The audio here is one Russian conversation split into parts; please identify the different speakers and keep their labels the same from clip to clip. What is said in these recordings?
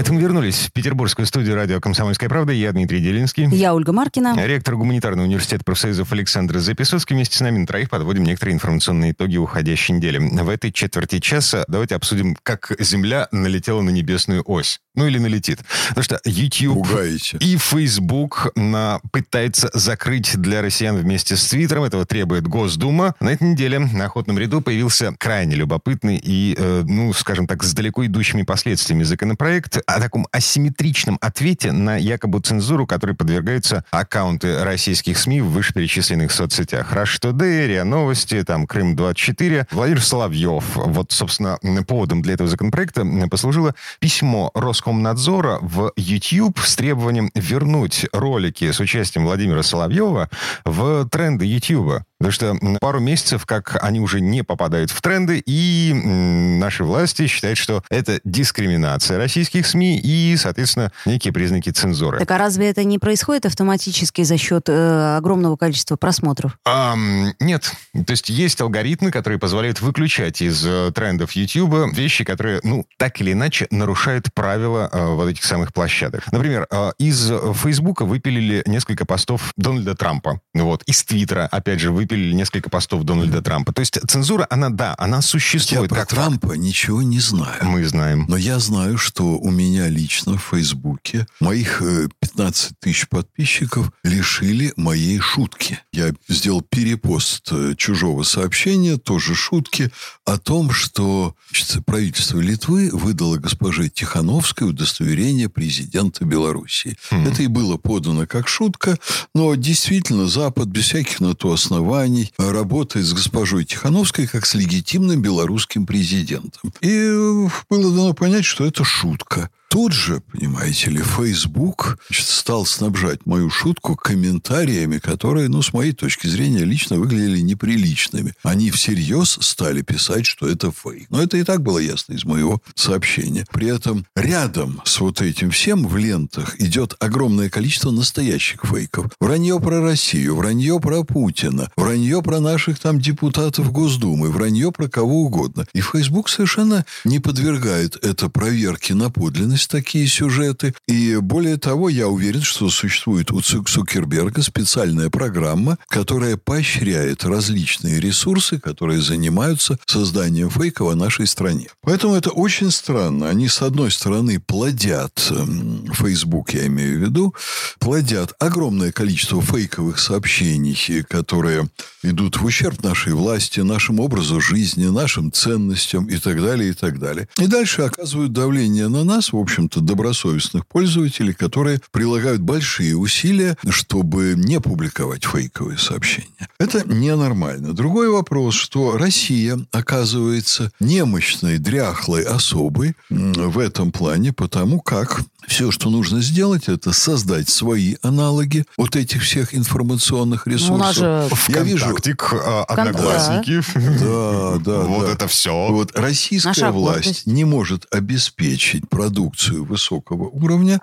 Speaker 1: Это мы вернулись в петербургскую студию радио «Комсомольская правда». Я Дмитрий Делинский.
Speaker 2: Я Ольга Маркина.
Speaker 1: Ректор гуманитарного университета профсоюзов Александр Записоцкий. Вместе с нами на троих подводим некоторые информационные итоги уходящей недели. В этой четверти часа давайте обсудим, как Земля налетела на небесную ось. Ну или налетит. Потому что YouTube
Speaker 3: Пугаете.
Speaker 1: и Facebook на, пытается закрыть для россиян вместе с Твиттером. Этого требует Госдума. На этой неделе на охотном ряду появился крайне любопытный и, э, ну, скажем так, с далеко идущими последствиями законопроект о таком асимметричном ответе на якобы цензуру, которой подвергаются аккаунты российских СМИ в вышеперечисленных соцсетях. Today, РИА Новости, там, Крым-24. Владимир Соловьев. Вот, собственно, поводом для этого законопроекта послужило письмо Роскомнадзора в YouTube с требованием вернуть ролики с участием Владимира Соловьева в тренды YouTube. Потому что пару месяцев, как они уже не попадают в тренды, и наши власти считают, что это дискриминация российских СМИ и, соответственно, некие признаки цензуры.
Speaker 2: Так а разве это не происходит автоматически за счет э, огромного количества просмотров?
Speaker 1: Ам, нет. То есть есть алгоритмы, которые позволяют выключать из э, трендов YouTube вещи, которые, ну, так или иначе нарушают правила э, вот этих самых площадок. Например, э, из Фейсбука выпилили несколько постов Дональда Трампа. Вот. Из Твиттера, опять же, выпилили несколько постов Дональда Трампа. То есть цензура, она, да, она
Speaker 3: Я
Speaker 1: существует.
Speaker 3: про
Speaker 1: как
Speaker 3: Трампа ничего не знаю.
Speaker 1: Мы знаем.
Speaker 3: Но я знаю, что у меня лично в Фейсбуке моих э, 15 тысяч подписчиков лишили моей шутки. Я сделал перепост э, чужого сообщения, тоже шутки, о том, что значит, правительство Литвы выдало госпоже Тихановской удостоверение президента Белоруссии.
Speaker 1: Хм.
Speaker 3: Это и было подано как шутка, но действительно Запад без всяких на то оснований э, работает с госпожой Тихановской как с легитимным белорусским президентом. И э, было дано понять, что это шутка. Тут же, понимаете ли, Facebook значит, стал снабжать мою шутку комментариями, которые, ну, с моей точки зрения, лично выглядели неприличными. Они всерьез стали писать, что это фейк. Но это и так было ясно из моего сообщения. При этом рядом с вот этим всем в лентах идет огромное количество настоящих фейков. Вранье про Россию, вранье про Путина, вранье про наших там депутатов Госдумы, вранье про кого угодно. И Facebook совершенно не подвергает это проверке на подлинность такие сюжеты. И более того, я уверен, что существует у Цу- Цукерберга специальная программа, которая поощряет различные ресурсы, которые занимаются созданием фейков о нашей стране. Поэтому это очень странно. Они, с одной стороны, плодят, эм, Facebook я имею в виду, плодят огромное количество фейковых сообщений, которые идут в ущерб нашей власти, нашему образу жизни, нашим ценностям и так далее, и так далее. И дальше оказывают давление на нас, в общем-то, добросовестных пользователей, которые прилагают большие усилия, чтобы не публиковать фейковые сообщения. Это ненормально. Другой вопрос, что Россия оказывается немощной, дряхлой особой в этом плане, потому как все, что нужно сделать, это создать свои аналоги вот этих всех информационных
Speaker 2: Ну,
Speaker 3: ресурсов.
Speaker 2: у нас же
Speaker 3: Я вижу,
Speaker 1: а, Одноклассники.
Speaker 3: да, да,
Speaker 1: Вот
Speaker 3: да.
Speaker 1: это все.
Speaker 3: Вот российская
Speaker 2: Наша
Speaker 3: власть не может обеспечить продукцию высокого уровня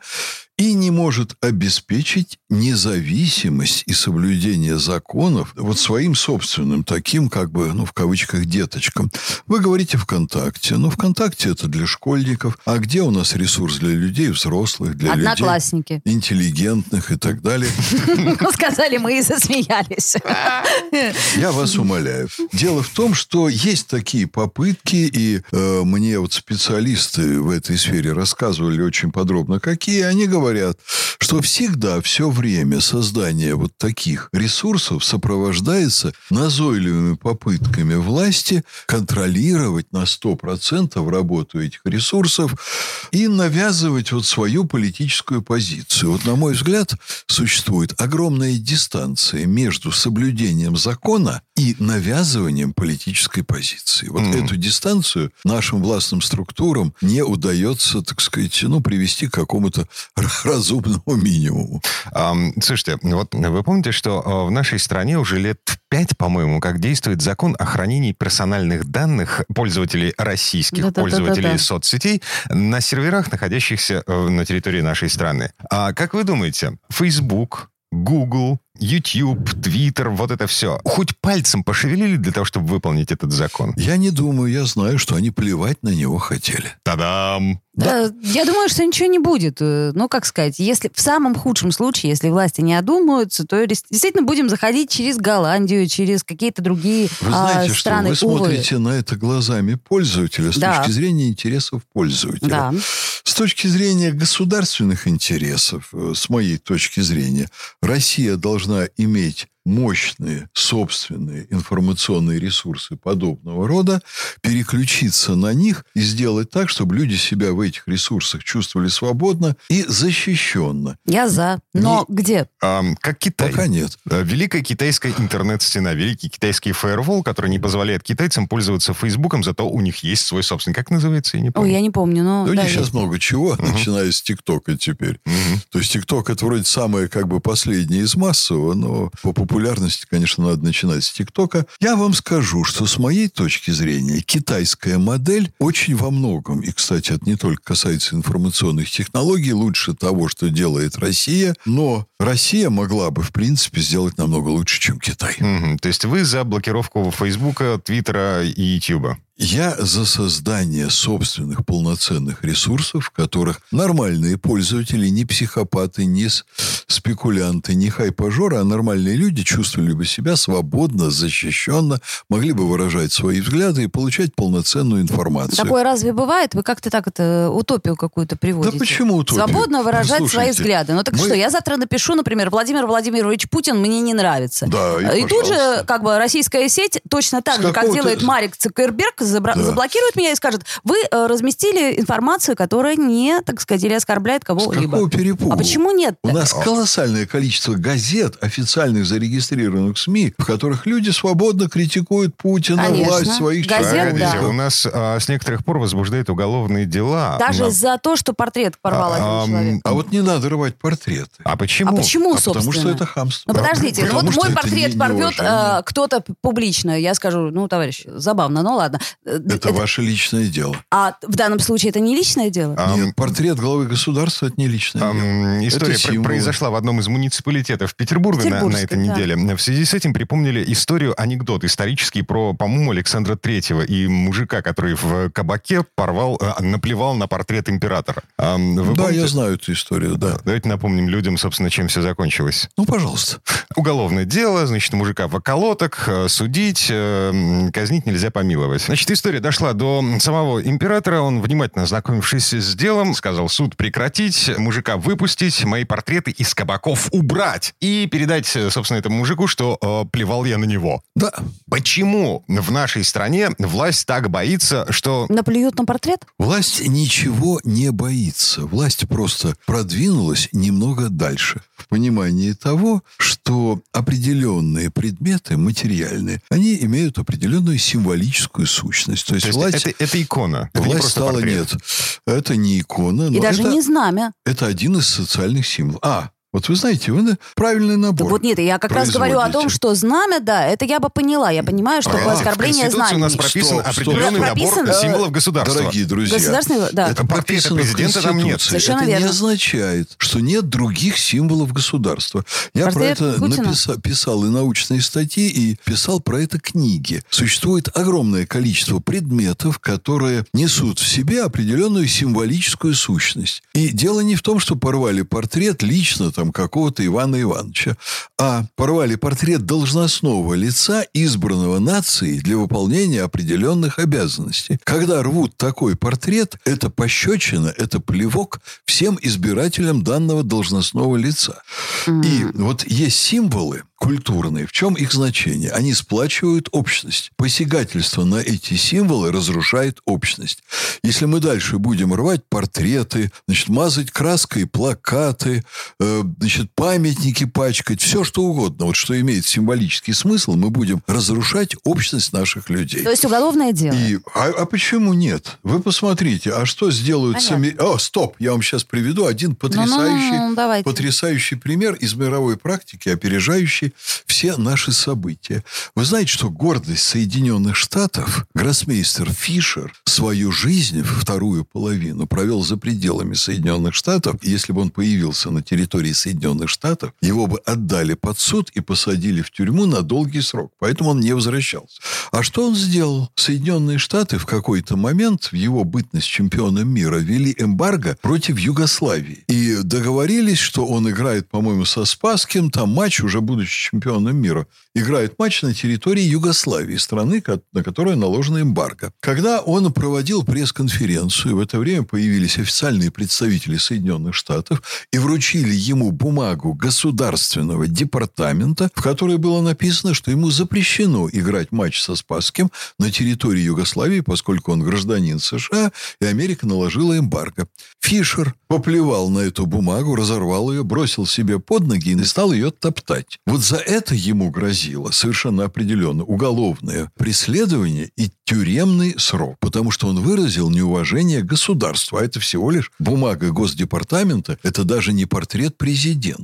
Speaker 3: и не может обеспечить независимость и соблюдение законов вот своим собственным таким, как бы, ну, в кавычках, деточкам. Вы говорите ВКонтакте. Ну, ВКонтакте это для школьников. А где у нас ресурс для людей взрослых, для людей
Speaker 2: одноклассники.
Speaker 3: интеллигентных и так далее?
Speaker 2: Сказали мы и засмеялись.
Speaker 3: Я вас умоляю. Дело в том, что есть такие попытки, и э, мне вот специалисты в этой сфере рассказывали очень подробно, какие. Они говорят, что всегда, все время создание вот таких ресурсов сопровождается назойливыми попытками власти контролировать на 100% работу этих ресурсов и навязывать вот свою политическую позицию. Вот, на мой взгляд, существует огромная дистанция между соблюдением закона и навязыванием политической позиции. Вот
Speaker 1: Мгм.
Speaker 3: эту дистанцию нашим властным структурам не удается, так сказать, ну, привести к какому-то разумному минимуму.
Speaker 1: Слушайте, вот вы помните, что э, в нашей стране уже лет пять, по-моему, как действует закон о хранении персональных данных пользователей российских
Speaker 2: Да-да-да-да-да.
Speaker 1: пользователей соцсетей на серверах, находящихся э, на территории нашей страны. А как вы думаете, Facebook, Google, YouTube, Twitter, вот это все, хоть пальцем пошевелили для того, чтобы выполнить этот закон?
Speaker 3: Я не думаю, я знаю, что они плевать на него хотели.
Speaker 1: Та-дам!
Speaker 2: Да, я думаю, что ничего не будет. Э, Ну, как сказать, если в самом худшем случае, если власти не одумаются, то действительно будем заходить через Голландию, через какие-то другие
Speaker 3: Вы
Speaker 2: а,
Speaker 3: знаете, что
Speaker 2: страны.
Speaker 3: вы
Speaker 2: Увы.
Speaker 3: смотрите на это глазами пользователя с
Speaker 2: Да.
Speaker 3: точки зрения интересов пользователя.
Speaker 2: Да.
Speaker 3: С точки зрения государственных интересов, э, с моей точки зрения, Россия должна иметь мощные собственные информационные ресурсы подобного рода, переключиться на них и сделать так, чтобы люди себя в этих ресурсах чувствовали свободно и защищенно.
Speaker 2: Я за. Но где?
Speaker 1: Ам, как Китай.
Speaker 3: Пока нет.
Speaker 1: Великая китайская интернет-стена, великий китайский фаервол, который не позволяет китайцам пользоваться Фейсбуком, зато у них есть свой собственный. Как называется, я не
Speaker 2: Ой,
Speaker 1: помню.
Speaker 2: я не помню, но...
Speaker 3: Да у
Speaker 2: да,
Speaker 3: них сейчас
Speaker 2: есть.
Speaker 3: много чего, начиная с ТикТока теперь.
Speaker 1: Мгм.
Speaker 3: То есть ТикТок это вроде самое как бы последнее из массового, но по популярности, конечно, надо начинать с ТикТока. Я вам скажу, что с моей точки зрения китайская модель очень во многом, и, кстати, это не только касается информационных технологий, лучше того, что делает Россия, но Россия могла бы, в принципе, сделать намного лучше, чем Китай.
Speaker 1: Мгм. То есть вы за блокировку Фейсбука, Твиттера и Ютуба?
Speaker 3: Я за создание собственных полноценных ресурсов, в которых нормальные пользователи, не психопаты, не спекулянты, не хайпажоры, а нормальные люди чувствовали бы себя свободно, защищенно, могли бы выражать свои взгляды и получать полноценную информацию.
Speaker 2: Такое разве бывает? Вы как-то так это утопию какую-то приводите?
Speaker 3: Да почему утопию?
Speaker 2: Свободно выражать свои
Speaker 3: Слушайте,
Speaker 2: взгляды. Ну так
Speaker 3: мы-
Speaker 2: что, я завтра напишу, например, Владимир Владимирович Путин мне не нравится.
Speaker 3: Да, и
Speaker 2: тут же, как бы, российская сеть точно так
Speaker 3: С
Speaker 2: же, как делает Марик Цукерберг, забра-
Speaker 3: Да.
Speaker 2: заблокирует меня и скажет, вы э, разместили информацию, которая не, так сказать, или оскорбляет
Speaker 3: С
Speaker 2: кого-либо.
Speaker 3: какого перепугу?
Speaker 2: А почему нет?
Speaker 3: У нас колоссальное количество газет, официальных зарегистрированных СМИ, в которых люди свободно критикуют Путина,
Speaker 2: Конечно.
Speaker 3: власть своих
Speaker 2: Газет, да.
Speaker 1: у нас а, с некоторых пор возбуждают уголовные дела.
Speaker 2: Даже
Speaker 1: На-
Speaker 2: за то, что портрет порвал
Speaker 1: А,
Speaker 2: один человек.
Speaker 3: А вот не надо рвать портреты.
Speaker 1: А почему?
Speaker 2: А почему,
Speaker 3: А потому что
Speaker 2: собственно?
Speaker 3: это хамство.
Speaker 2: Ну, подождите,
Speaker 3: Потому
Speaker 2: вот мой портрет
Speaker 3: не-
Speaker 2: порвет э, кто-то публично. Я скажу, ну, товарищ, забавно, ну ладно. Э,
Speaker 3: Это ваше личное дело.
Speaker 2: А в данном случае это не личное дело?
Speaker 1: Ам,
Speaker 3: Нет, портрет главы государства – это не личное дело.
Speaker 1: Ам, История
Speaker 3: Это символ.
Speaker 1: произошла в одном из муниципалитетов Петербурга на, на этой
Speaker 2: да.
Speaker 1: неделе. В связи с этим припомнили историю, анекдот исторический про, по-моему, Александра Третьего и мужика, который в кабаке порвал, э, наплевал на портрет императора. Вы
Speaker 3: да,
Speaker 1: помните?
Speaker 3: я знаю эту историю, да.
Speaker 1: Давайте напомним людям, собственно, чем все закончилось.
Speaker 3: Ну, пожалуйста.
Speaker 1: Уголовное дело, значит, мужика в околоток, э, судить, э, казнить нельзя помиловать. Значит, история дошла до самого императора. Он, внимательно ознакомившись с делом, сказал суд прекратить, мужика выпустить, мои портреты из кабаков убрать и передать, собственно, этому мужику, что э, плевал я на него.
Speaker 3: Да.
Speaker 1: Почему в нашей стране власть так боится, что...
Speaker 2: Наплюют на портрет?
Speaker 3: Власть ничего не боится. Власть просто продвинулась немного дальше. В понимании того, что определенные предметы материальные, они имеют определенную символическую сущность. То есть,
Speaker 1: То есть
Speaker 3: власть,
Speaker 1: это, это икона. Это не
Speaker 3: власть
Speaker 1: просто
Speaker 3: стала,
Speaker 1: портрет.
Speaker 3: нет, это не икона,
Speaker 2: И
Speaker 3: но
Speaker 2: даже
Speaker 3: это,
Speaker 2: не знамя.
Speaker 3: это один из социальных символов. А, вот вы знаете, вы на- правильный
Speaker 2: Да
Speaker 3: набор.
Speaker 2: вот нет, я как раз говорю о том, что знамя, да, это я бы поняла. Я понимаю, что
Speaker 1: в
Speaker 2: оскорбление
Speaker 1: Конституции у нас прописан
Speaker 3: стоп.
Speaker 1: определенный
Speaker 2: Прописан,
Speaker 1: набор
Speaker 2: э,
Speaker 1: символов государства.
Speaker 3: Дорогие друзья,
Speaker 2: Государственный, да.
Speaker 3: это прописано в
Speaker 1: президента там нет.
Speaker 2: Совершенно
Speaker 3: это
Speaker 2: верно.
Speaker 3: не означает, что нет других символов государства. Я
Speaker 2: Портрет
Speaker 3: про это
Speaker 2: Путина?
Speaker 3: написа- писал и научные статьи, и писал про это книги. Существует огромное количество предметов, которые несут в себе определенную символическую сущность. И дело не в том, что порвали портрет лично там какого-то Ивана Ивановича, а порвали портрет должностного лица, избранного нацией для выполнения определенных обязанностей. Когда рвут такой портрет, это пощечина, это плевок всем избирателям данного должностного лица. И вот есть символы, культурные. В чем их значение? Они сплачивают общность. Посягательство на эти символы разрушает общность. Если мы дальше будем рвать портреты, значит, мазать краской плакаты, э, значит, памятники пачкать, все что угодно, вот что имеет символический смысл, мы будем разрушать общность наших людей.
Speaker 2: То есть уголовное дело.
Speaker 3: И, а, а почему нет? Вы посмотрите, а что сделают
Speaker 2: Понятно.
Speaker 3: сами... О, стоп, я вам сейчас приведу один потрясающий,
Speaker 2: Ну-ну-ну, давайте.
Speaker 3: потрясающий пример из мировой практики, опережающий все наши события. Вы знаете, что гордость Соединенных Штатов, гроссмейстер Фишер, свою жизнь, вторую половину, провел за пределами Соединенных Штатов. Если бы он появился на территории Соединенных Штатов, его бы отдали под суд и посадили в тюрьму на долгий срок. Поэтому он не возвращался. А что он сделал? Соединенные Штаты в какой-то момент в его бытность чемпионом мира ввели эмбарго против Югославии. И договорились, что он играет, по-моему, со Спасским, там матч, уже будучи чемпионом мира, играет матч на территории Югославии, страны, на которую наложена эмбарго. Когда он проводил пресс-конференцию, в это время появились официальные представители Соединенных Штатов и вручили ему бумагу государственного департамента, в которой было написано, что ему запрещено играть матч со Спасским на территории Югославии, поскольку он гражданин США, и Америка наложила эмбарго. Фишер поплевал на эту бумагу, разорвал ее, бросил себе под ноги и стал ее топтать. Вот за это ему грозило совершенно определенно уголовное преследование и тюремный срок, потому что он выразил неуважение к государству, а это всего лишь бумага Госдепартамента, это даже не портрет президента.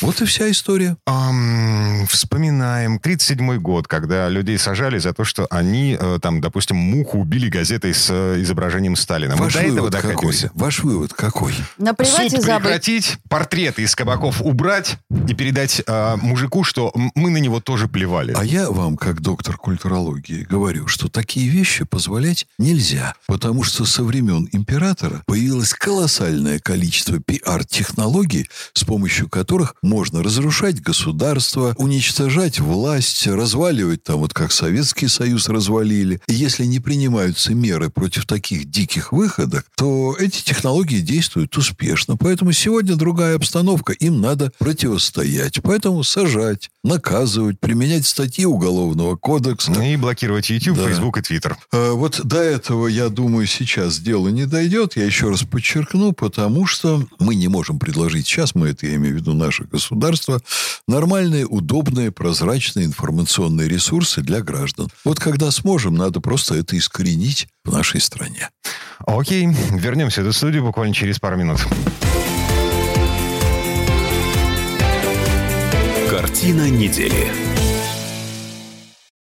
Speaker 3: Вот и вся история.
Speaker 1: Ам, вспоминаем 37-й год, когда людей сажали за то, что они, э, там, допустим, муху убили газетой с э, изображением Сталина. Мы
Speaker 3: Ваш
Speaker 1: до этого
Speaker 3: вывод какой?
Speaker 1: докатимся.
Speaker 3: Ваш вывод какой?
Speaker 2: Наплевать и
Speaker 1: Суд
Speaker 2: забыть.
Speaker 1: прекратить, портреты из кабаков убрать и передать э, мужику, что мы на него тоже плевали.
Speaker 3: А я вам, как доктор культурологии, говорю, что такие вещи позволять нельзя, потому что со времен императора появилось колоссальное количество пиар-технологий, с помощью которых можно разрушать государство, уничтожать власть, разваливать там, вот как Советский Союз развалили. И если не принимаются меры против таких диких выходок, то эти технологии действуют успешно. Поэтому сегодня другая обстановка, им надо противостоять. Поэтому сажать, наказывать, применять статьи Уголовного кодекса.
Speaker 1: И блокировать YouTube,
Speaker 3: Да.
Speaker 1: Facebook и Twitter.
Speaker 3: А, Вот до этого, я думаю, сейчас дело не дойдет. Я еще раз подчеркну, потому что мы не можем предложить сейчас, мы это я имею в виду наше государство, нормальные, удобные, прозрачные информационные ресурсы для граждан. Вот когда сможем, надо просто это искоренить в нашей стране.
Speaker 1: Окей, вернемся в эту студию буквально через пару минут.
Speaker 4: Картина недели.